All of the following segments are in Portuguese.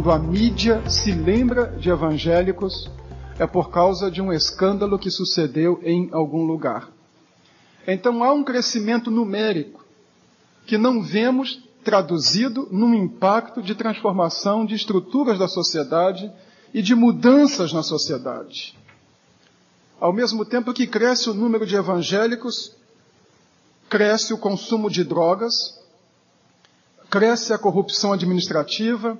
quando a mídia se lembra de evangélicos, é por causa de um escândalo que sucedeu em algum lugar. Então há um crescimento numérico que não vemos traduzido num impacto de transformação de estruturas da sociedade e de mudanças na sociedade. Ao mesmo tempo que cresce o número de evangélicos, cresce o consumo de drogas, cresce a corrupção administrativa,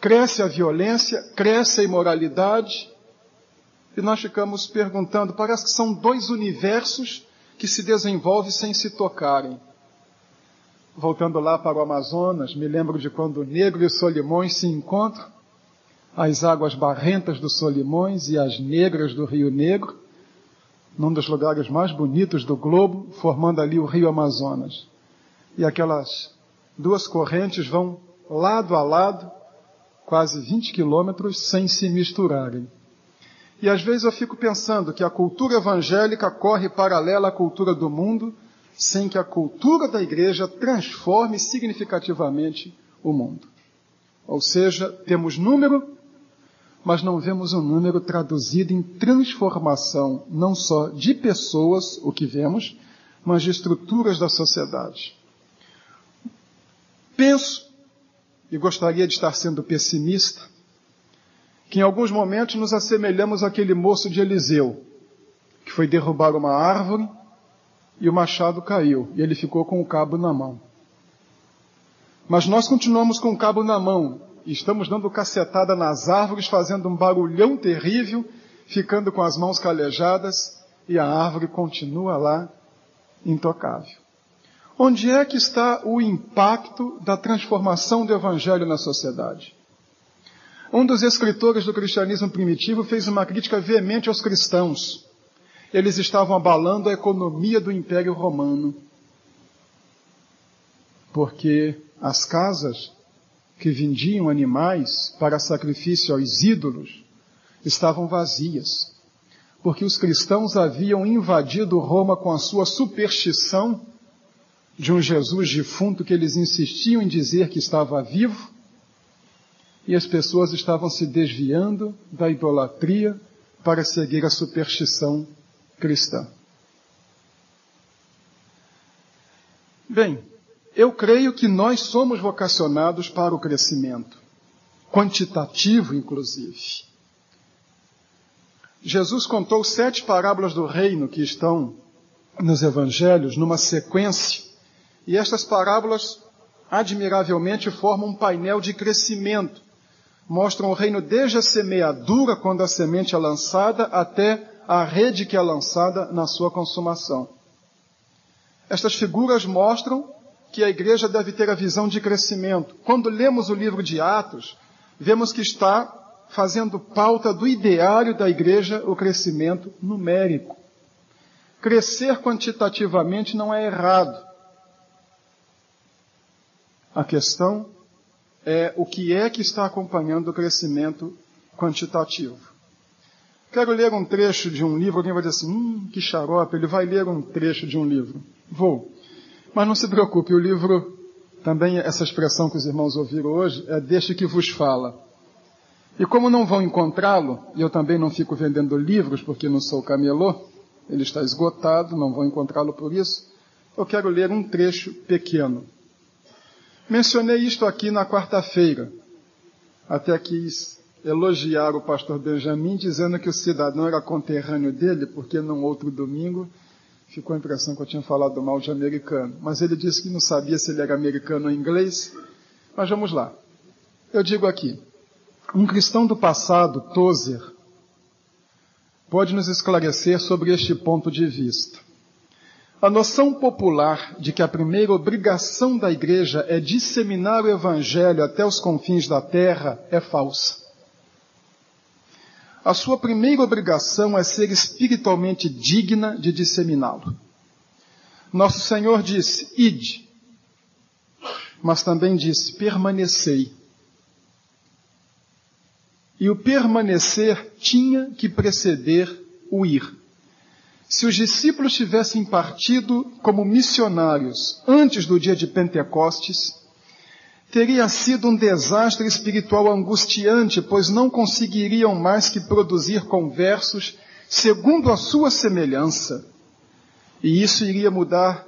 cresce a violência, cresce a imoralidade. E nós ficamos perguntando, parece que são dois universos que se desenvolvem sem se tocarem. Voltando lá para o Amazonas, me lembro de quando o negro e o Solimões se encontram, as águas barrentas do Solimões e as negras do Rio Negro, num dos lugares mais bonitos do globo, formando ali o Rio Amazonas. E aquelas duas correntes vão lado a lado, quase 20 quilômetros, sem se misturarem. E às vezes eu fico pensando que a cultura evangélica corre paralela à cultura do mundo, sem que a cultura da igreja transforme significativamente o mundo. Ou seja, temos número, mas não vemos o um número traduzido em transformação, não só de pessoas, o que vemos, mas de estruturas da sociedade. Penso, e gostaria de estar sendo pessimista, que em alguns momentos nos assemelhamos àquele moço de Eliseu, que foi derrubar uma árvore e o machado caiu e ele ficou com o cabo na mão. Mas nós continuamos com o cabo na mão e estamos dando cacetada nas árvores, fazendo um barulhão terrível, ficando com as mãos calejadas e a árvore continua lá intocável. Onde é que está o impacto da transformação do evangelho na sociedade? Um dos escritores do cristianismo primitivo fez uma crítica veemente aos cristãos. Eles estavam abalando a economia do Império Romano. Porque as casas que vendiam animais para sacrifício aos ídolos estavam vazias. Porque os cristãos haviam invadido Roma com a sua superstição de um Jesus defunto que eles insistiam em dizer que estava vivo e as pessoas estavam se desviando da idolatria para seguir a superstição cristã. Bem, eu creio que nós somos vocacionados para o crescimento, quantitativo inclusive. Jesus contou sete parábolas do reino que estão nos evangelhos numa sequência, e estas parábolas admiravelmente formam um painel de crescimento mostram o reino desde a semeadura, quando a semente é lançada, até a rede que é lançada na sua consumação. Estas figuras mostram que a igreja deve ter a visão de crescimento. Quando lemos o livro de Atos, vemos que está fazendo pauta do ideário da igreja o crescimento numérico. Crescer quantitativamente não é errado. A questão é o que é que está acompanhando o crescimento quantitativo. Quero ler um trecho de um livro, alguém vai dizer assim, hum, que xarope, ele vai ler um trecho de um livro. Vou. Mas não se preocupe, o livro, também essa expressão que os irmãos ouviram hoje, é deixe que vos fala. E como não vão encontrá-lo, e eu também não fico vendendo livros porque não sou camelô, ele está esgotado, não vão encontrá-lo por isso, eu quero ler um trecho pequeno. Mencionei isto aqui na quarta-feira. Até quis elogiar o pastor Benjamin, dizendo que o cidadão era conterrâneo dele, porque num outro domingo ficou a impressão que eu tinha falado mal de americano. Mas ele disse que não sabia se ele era americano ou inglês. Mas vamos lá. Eu digo aqui, um cristão do passado, Tozer, pode nos esclarecer sobre este ponto de vista. A noção popular de que a primeira obrigação da igreja é disseminar o evangelho até os confins da terra é falsa. A sua primeira obrigação é ser espiritualmente digna de disseminá-lo. Nosso Senhor disse: Ide, mas também disse: permanecei. E o permanecer tinha que preceder o ir. Se os discípulos tivessem partido como missionários antes do dia de Pentecostes, Teria sido um desastre espiritual angustiante, pois não conseguiriam mais que produzir conversos segundo a sua semelhança. E isso iria mudar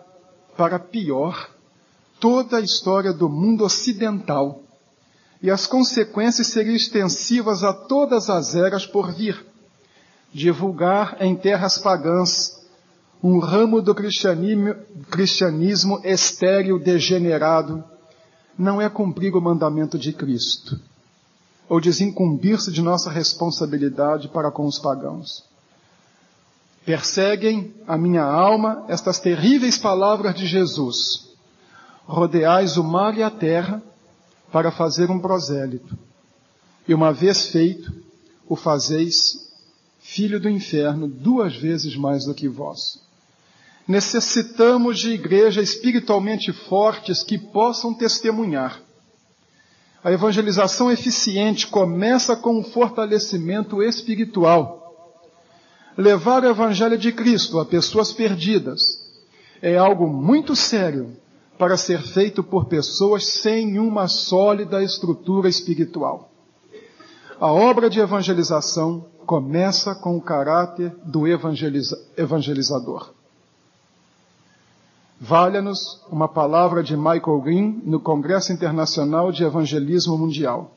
para pior toda a história do mundo ocidental. E as consequências seriam extensivas a todas as eras por vir. Divulgar em terras pagãs um ramo do cristianismo, cristianismo estéril degenerado não é cumprir o mandamento de Cristo, ou desincumbir-se de nossa responsabilidade para com os pagãos. Perseguem a minha alma estas terríveis palavras de Jesus. Rodeais o mar e a terra para fazer um prosélito. E uma vez feito, o fazeis filho do inferno duas vezes mais do que vós. Necessitamos de igrejas espiritualmente fortes que possam testemunhar. A evangelização eficiente começa com um fortalecimento espiritual. Levar o Evangelho de Cristo a pessoas perdidas é algo muito sério para ser feito por pessoas sem uma sólida estrutura espiritual. A obra de evangelização começa com o caráter do evangeliza evangelizador. Valha-nos uma palavra de Michael Green no Congresso Internacional de Evangelismo Mundial,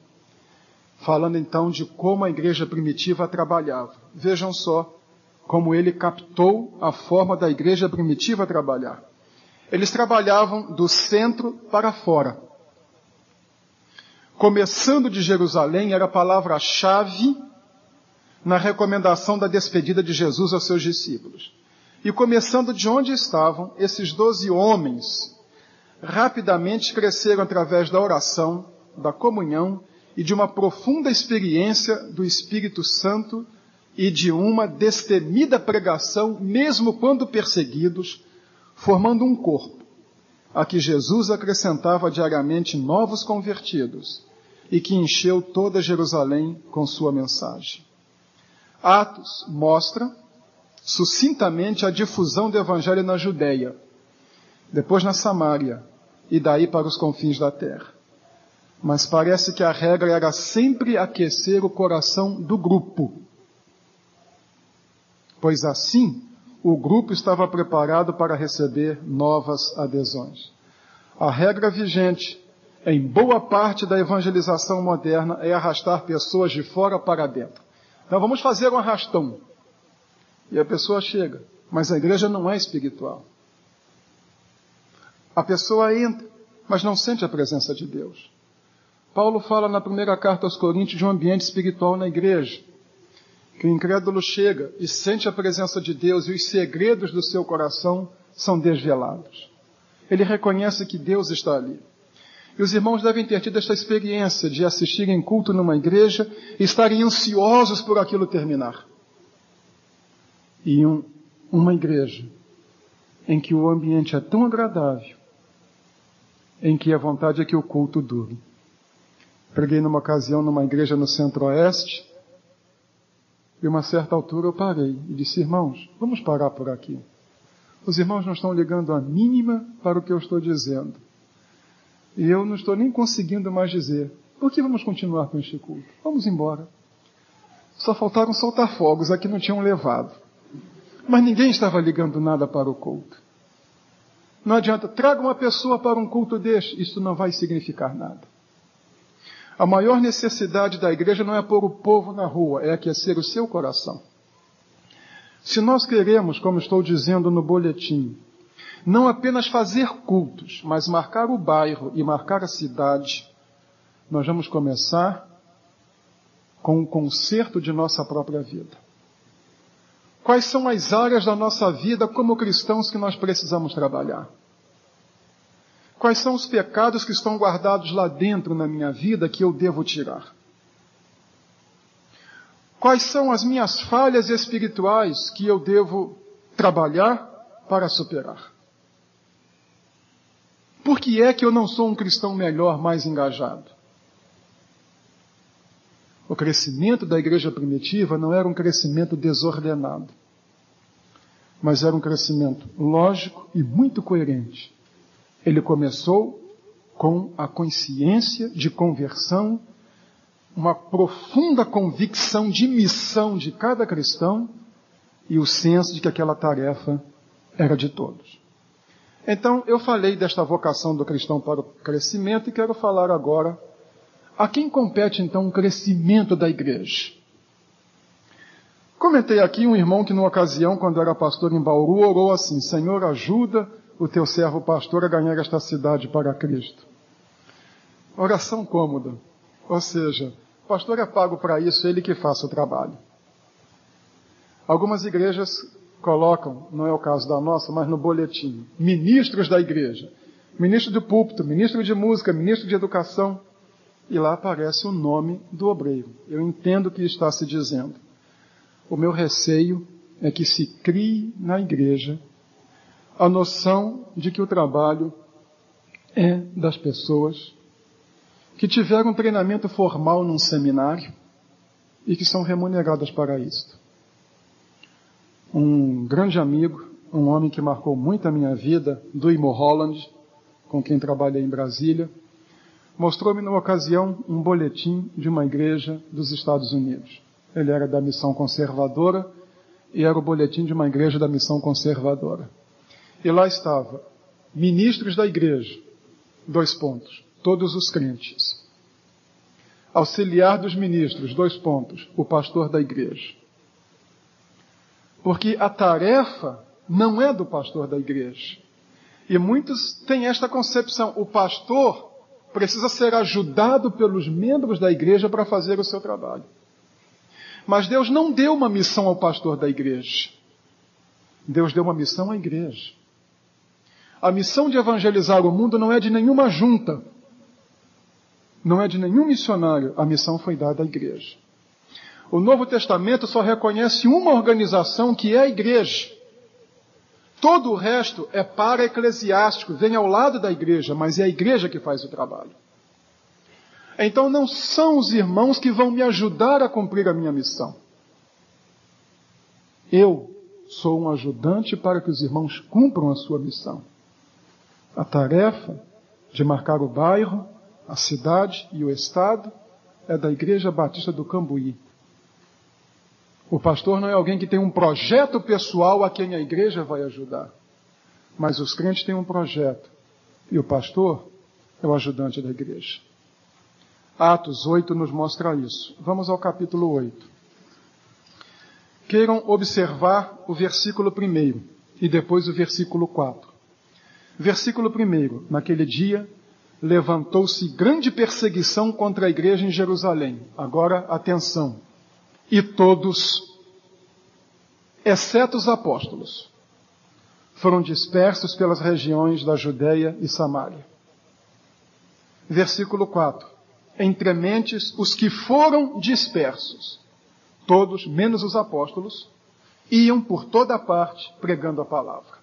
falando então de como a igreja primitiva trabalhava. Vejam só como ele captou a forma da igreja primitiva trabalhar. Eles trabalhavam do centro para fora. Começando de Jerusalém era a palavra-chave na recomendação da despedida de Jesus aos seus discípulos. E começando de onde estavam, esses doze homens rapidamente cresceram através da oração, da comunhão e de uma profunda experiência do Espírito Santo e de uma destemida pregação, mesmo quando perseguidos, formando um corpo, a que Jesus acrescentava diariamente novos convertidos e que encheu toda Jerusalém com sua mensagem. Atos mostra sucintamente a difusão do evangelho na Judéia, depois na Samária e daí para os confins da terra. Mas parece que a regra era sempre aquecer o coração do grupo. Pois assim, o grupo estava preparado para receber novas adesões. A regra vigente em boa parte da evangelização moderna é arrastar pessoas de fora para dentro. Então vamos fazer um arrastão. E a pessoa chega, mas a igreja não é espiritual. A pessoa entra, mas não sente a presença de Deus. Paulo fala na primeira carta aos Coríntios de um ambiente espiritual na igreja. Que o incrédulo chega e sente a presença de Deus e os segredos do seu coração são desvelados. Ele reconhece que Deus está ali. E os irmãos devem ter tido esta experiência de assistirem culto numa igreja e estarem ansiosos por aquilo terminar e um, uma igreja em que o ambiente é tão agradável, em que a vontade é que o culto dure. Preguei numa ocasião numa igreja no centro-oeste, e uma certa altura eu parei e disse, irmãos, vamos parar por aqui. Os irmãos não estão ligando a mínima para o que eu estou dizendo. E eu não estou nem conseguindo mais dizer. Por que vamos continuar com este culto? Vamos embora. Só faltaram soltar fogos, aqui não tinham levado. Mas ninguém estava ligando nada para o culto. Não adianta, traga uma pessoa para um culto deste, isso não vai significar nada. A maior necessidade da igreja não é pôr o povo na rua, é aquecer o seu coração. Se nós queremos, como estou dizendo no boletim, não apenas fazer cultos, mas marcar o bairro e marcar a cidade, nós vamos começar com o conserto de nossa própria vida. Quais são as áreas da nossa vida como cristãos que nós precisamos trabalhar? Quais são os pecados que estão guardados lá dentro na minha vida que eu devo tirar? Quais são as minhas falhas espirituais que eu devo trabalhar para superar? Por que é que eu não sou um cristão melhor, mais engajado? O crescimento da igreja primitiva não era um crescimento desordenado, mas era um crescimento lógico e muito coerente. Ele começou com a consciência de conversão, uma profunda convicção de missão de cada cristão e o senso de que aquela tarefa era de todos. Então, eu falei desta vocação do cristão para o crescimento e quero falar agora a quem compete então o crescimento da igreja. Comentei aqui um irmão que, numa ocasião, quando era pastor em Bauru, orou assim: Senhor, ajuda o teu servo pastor a ganhar esta cidade para Cristo. Oração cômoda. Ou seja, pastor é pago para isso, ele que faça o trabalho. Algumas igrejas colocam, não é o caso da nossa, mas no boletim, ministros da igreja. Ministro do púlpito, ministro de música, ministro de educação. E lá aparece o nome do obreiro. Eu entendo o que está se dizendo. O meu receio é que se crie na igreja a noção de que o trabalho é das pessoas que tiveram um treinamento formal num seminário e que são remuneradas para isto. Um grande amigo, um homem que marcou muito a minha vida, Duimo Holland, com quem trabalhei em Brasília, mostrou-me numa ocasião um boletim de uma igreja dos Estados Unidos. Ele era da missão conservadora e era o boletim de uma igreja da missão conservadora. E lá estava, ministros da igreja, dois pontos, todos os crentes. Auxiliar dos ministros, dois pontos, o pastor da igreja. Porque a tarefa não é do pastor da igreja. E muitos têm esta concepção: o pastor precisa ser ajudado pelos membros da igreja para fazer o seu trabalho. Mas Deus não deu uma missão ao pastor da igreja. Deus deu uma missão à igreja. A missão de evangelizar o mundo não é de nenhuma junta, não é de nenhum missionário. A missão foi dada à igreja. O Novo Testamento só reconhece uma organização que é a igreja. Todo o resto é para-eclesiástico, vem ao lado da igreja, mas é a igreja que faz o trabalho. Então não são os irmãos que vão me ajudar a cumprir a minha missão. Eu sou um ajudante para que os irmãos cumpram a sua missão. A tarefa de marcar o bairro, a cidade e o estado é da Igreja Batista do Cambuí. O pastor não é alguém que tem um projeto pessoal a quem a igreja vai ajudar. Mas os crentes têm um projeto. E o pastor é o ajudante da igreja. Atos 8 nos mostra isso. Vamos ao capítulo 8. Queiram observar o versículo 1 e depois o versículo 4. Versículo 1. Naquele dia levantou-se grande perseguição contra a igreja em Jerusalém. Agora, atenção. E todos, exceto os apóstolos, foram dispersos pelas regiões da Judéia e Samaria. Versículo 4 entre mentes os que foram dispersos. Todos, menos os apóstolos, iam por toda parte pregando a palavra.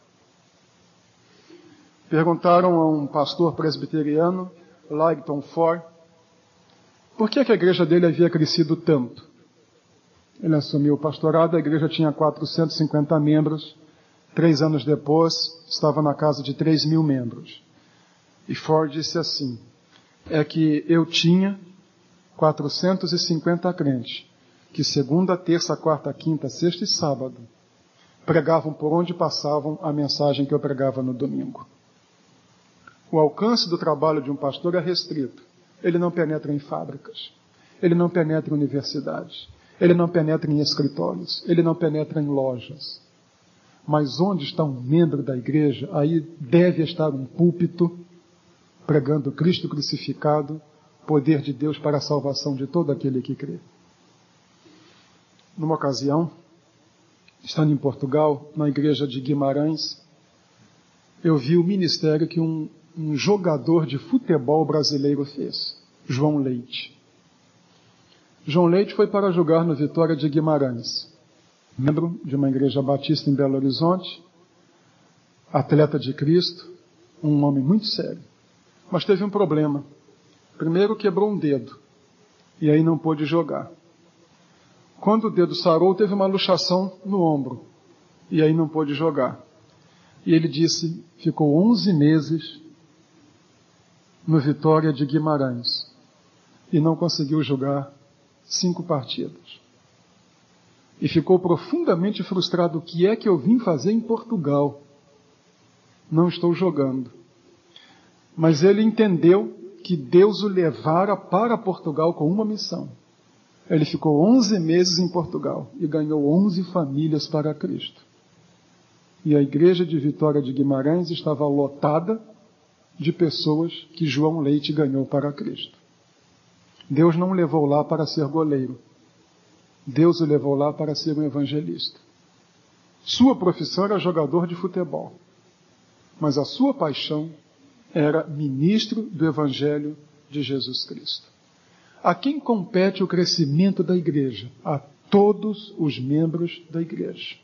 Perguntaram a um pastor presbiteriano, Ligton Ford, por que, que a igreja dele havia crescido tanto. Ele assumiu o pastorado, a igreja tinha 450 membros. Três anos depois, estava na casa de 3 mil membros. E Ford disse assim: é que eu tinha 450 crentes que segunda, terça, quarta, quinta, sexta e sábado pregavam por onde passavam a mensagem que eu pregava no domingo. O alcance do trabalho de um pastor é restrito. Ele não penetra em fábricas. Ele não penetra em universidades. Ele não penetra em escritórios. Ele não penetra em lojas. Mas onde está um membro da igreja, aí deve estar um púlpito pregando Cristo crucificado, poder de Deus para a salvação de todo aquele que crê. Numa ocasião, estando em Portugal, na igreja de Guimarães, eu vi o ministério que um, um jogador de futebol brasileiro fez, João Leite. João Leite foi para jogar no Vitória de Guimarães, membro de uma igreja batista em Belo Horizonte, atleta de Cristo, um homem muito sério. Mas teve um problema. Primeiro quebrou um dedo. E aí não pôde jogar. Quando o dedo sarou, teve uma luxação no ombro. E aí não pôde jogar. E ele disse, ficou 11 meses no Vitória de Guimarães e não conseguiu jogar cinco partidas. E ficou profundamente frustrado. O que é que eu vim fazer em Portugal? Não estou jogando. Mas ele entendeu que Deus o levara para Portugal com uma missão. Ele ficou 11 meses em Portugal e ganhou 11 famílias para Cristo. E a igreja de Vitória de Guimarães estava lotada de pessoas que João Leite ganhou para Cristo. Deus não o levou lá para ser goleiro. Deus o levou lá para ser um evangelista. Sua profissão era jogador de futebol, mas a sua paixão era ministro do Evangelho de Jesus Cristo. A quem compete o crescimento da igreja? A todos os membros da igreja.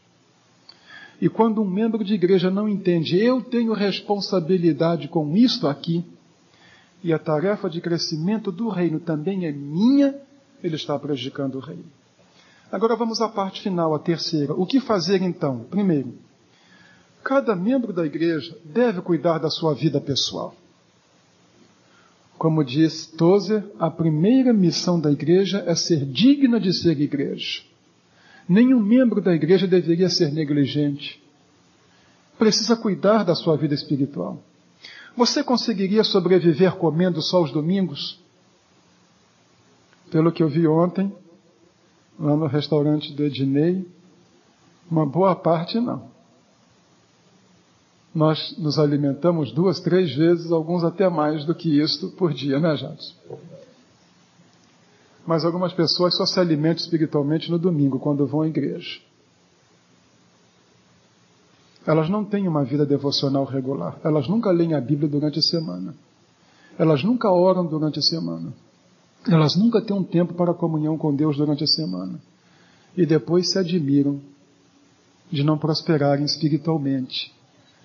E quando um membro de igreja não entende, eu tenho responsabilidade com isto aqui, e a tarefa de crescimento do reino também é minha, ele está prejudicando o reino. Agora vamos à parte final, a terceira. O que fazer então? Primeiro, cada membro da igreja deve cuidar da sua vida pessoal. Como diz Tozer, a primeira missão da igreja é ser digna de ser igreja. Nenhum membro da igreja deveria ser negligente. Precisa cuidar da sua vida espiritual. Você conseguiria sobreviver comendo só os domingos? Pelo que eu vi ontem, lá no restaurante do Ednei, uma boa parte não. Nós nos alimentamos duas, três vezes, alguns até mais do que isto por dia, né, Jadson? Mas algumas pessoas só se alimentam espiritualmente no domingo, quando vão à igreja. Elas não têm uma vida devocional regular. Elas nunca leem a Bíblia durante a semana. Elas nunca oram durante a semana. Elas nunca têm um tempo para comunhão com Deus durante a semana. E depois se admiram de não prosperarem espiritualmente,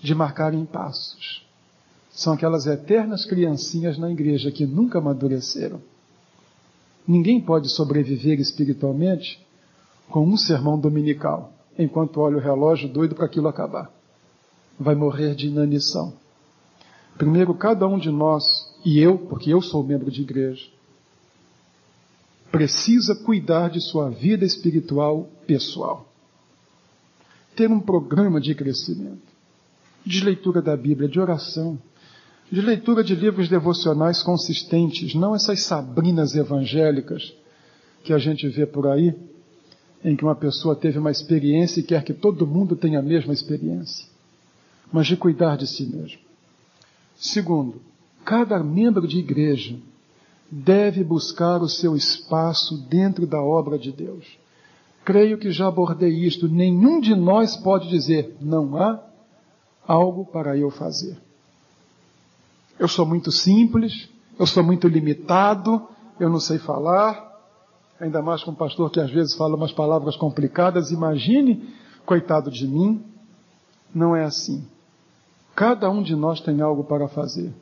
de marcarem passos. São aquelas eternas criancinhas na igreja que nunca amadureceram. Ninguém pode sobreviver espiritualmente com um sermão dominical enquanto olha o relógio doido para aquilo acabar. Vai morrer de inanição. Primeiro, cada um de nós, e eu, porque eu sou membro de igreja, precisa cuidar de sua vida espiritual pessoal. Ter um programa de crescimento, de leitura da Bíblia, de oração, de leitura de livros devocionais consistentes, não essas sabrinas evangélicas que a gente vê por aí, em que uma pessoa teve uma experiência e quer que todo mundo tenha a mesma experiência, mas de cuidar de si mesmo. Segundo, cada membro de igreja deve buscar o seu espaço dentro da obra de Deus. Creio que já abordei isto. Nenhum de nós pode dizer, não há algo para eu fazer. Eu sou muito simples, eu sou muito limitado, eu não sei falar, ainda mais com um pastor que às vezes fala umas palavras complicadas, imagine, coitado de mim, não é assim. Cada um de nós tem algo para fazer.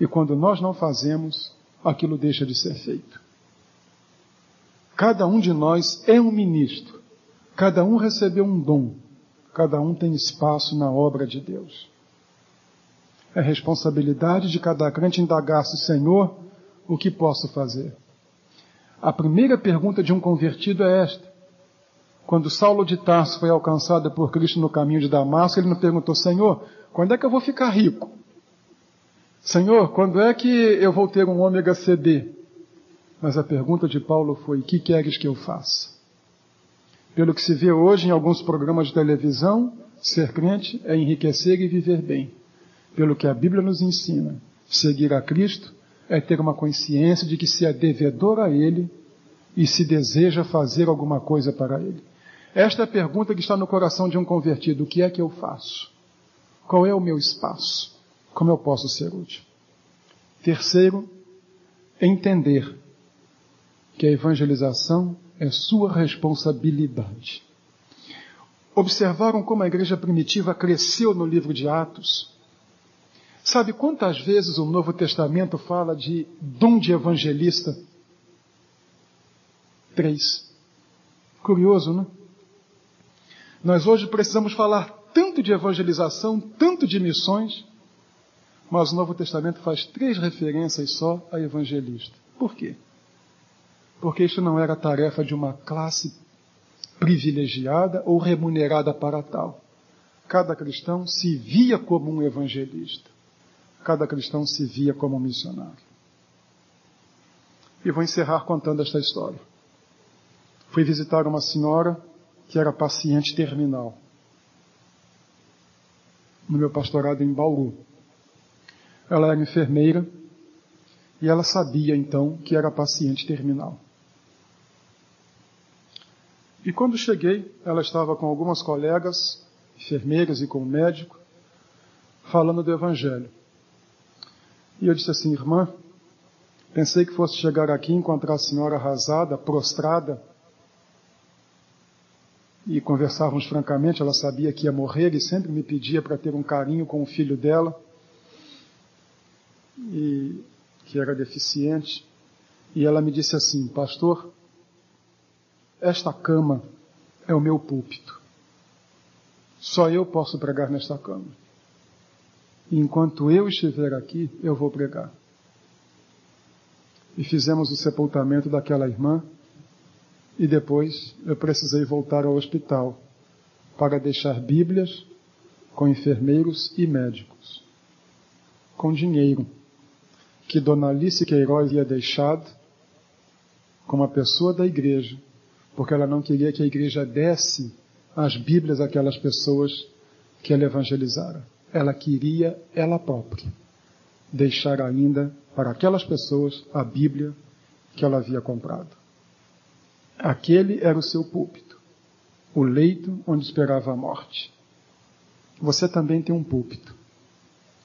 E quando nós não fazemos, aquilo deixa de ser feito. Cada um de nós é um ministro. Cada um recebeu um dom. Cada um tem espaço na obra de Deus. É responsabilidade de cada crente indagar-se, Senhor, o que posso fazer? A primeira pergunta de um convertido é esta. Quando Saulo de Tarso foi alcançado por Cristo no caminho de Damasco, ele não perguntou, Senhor, quando é que eu vou ficar rico? Senhor, quando é que eu vou ter um ômega CD? Mas a pergunta de Paulo foi, que queres que eu faça? Pelo que se vê hoje em alguns programas de televisão, ser crente é enriquecer e viver bem. Pelo que a Bíblia nos ensina, seguir a Cristo é ter uma consciência de que se é devedor a Ele e se deseja fazer alguma coisa para Ele. Esta é a pergunta que está no coração de um convertido: o que é que eu faço? Qual é o meu espaço? Como eu posso ser útil? Terceiro, entender que a evangelização é sua responsabilidade. Observaram como a igreja primitiva cresceu no livro de Atos? Sabe quantas vezes o Novo Testamento fala de dom de evangelista? Três. Curioso, não? Nós hoje precisamos falar tanto de evangelização, tanto de missões, Mas o Novo Testamento faz três referências só a evangelista. Por quê? Porque isso não era tarefa de uma classe privilegiada ou remunerada para tal. Cada cristão se via como um evangelista. Cada cristão se via como um missionário. E vou encerrar contando esta história. Fui visitar uma senhora que era paciente terminal no meu pastorado em Bauru. Ela era enfermeira e ela sabia então que era paciente terminal. E quando cheguei, ela estava com algumas colegas, enfermeiras e com o médico, falando do Evangelho. E eu disse assim, irmã, pensei que fosse chegar aqui e encontrar a senhora arrasada, prostrada, e conversávamos francamente. Ela sabia que ia morrer e sempre me pedia para ter um carinho com o filho dela, e que era deficiente. E ela me disse assim: Pastor, esta cama é o meu púlpito. Só eu posso pregar nesta cama. Enquanto eu estiver aqui, eu vou pregar. E fizemos o sepultamento daquela irmã e depois eu precisei voltar ao hospital para deixar Bíblias com enfermeiros e médicos, com dinheiro que Dona Alice Queiroz havia deixado com uma pessoa da igreja, porque ela não queria que a igreja desse as Bíblias àquelas pessoas que ela evangelizara. Ela queria ela própria deixar ainda para aquelas pessoas a Bíblia que ela havia comprado. Aquele era o seu púlpito, o leito onde esperava a morte. Você também tem um púlpito,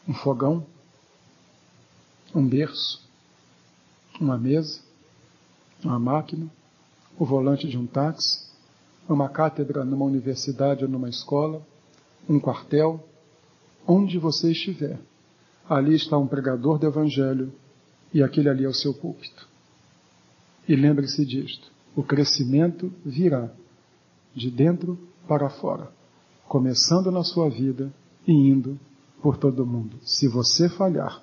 um fogão, um berço, uma mesa, uma máquina, o volante de um táxi, uma cátedra numa universidade ou numa escola, um quartel, onde você estiver. Ali está um pregador do Evangelho e aquele ali é o seu púlpito. E lembre-se disto o crescimento virá de dentro para fora, começando na sua vida e indo por todo mundo. Se você falhar,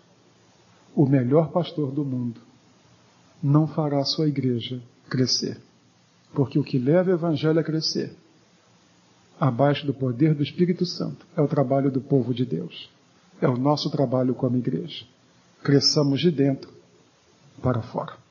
o melhor pastor do mundo não fará a sua igreja crescer. Porque o que leva o evangelho a crescer, abaixo do poder do Espírito Santo, é o trabalho do povo de Deus. É o nosso trabalho como igreja. Cresçamos de dentro para fora.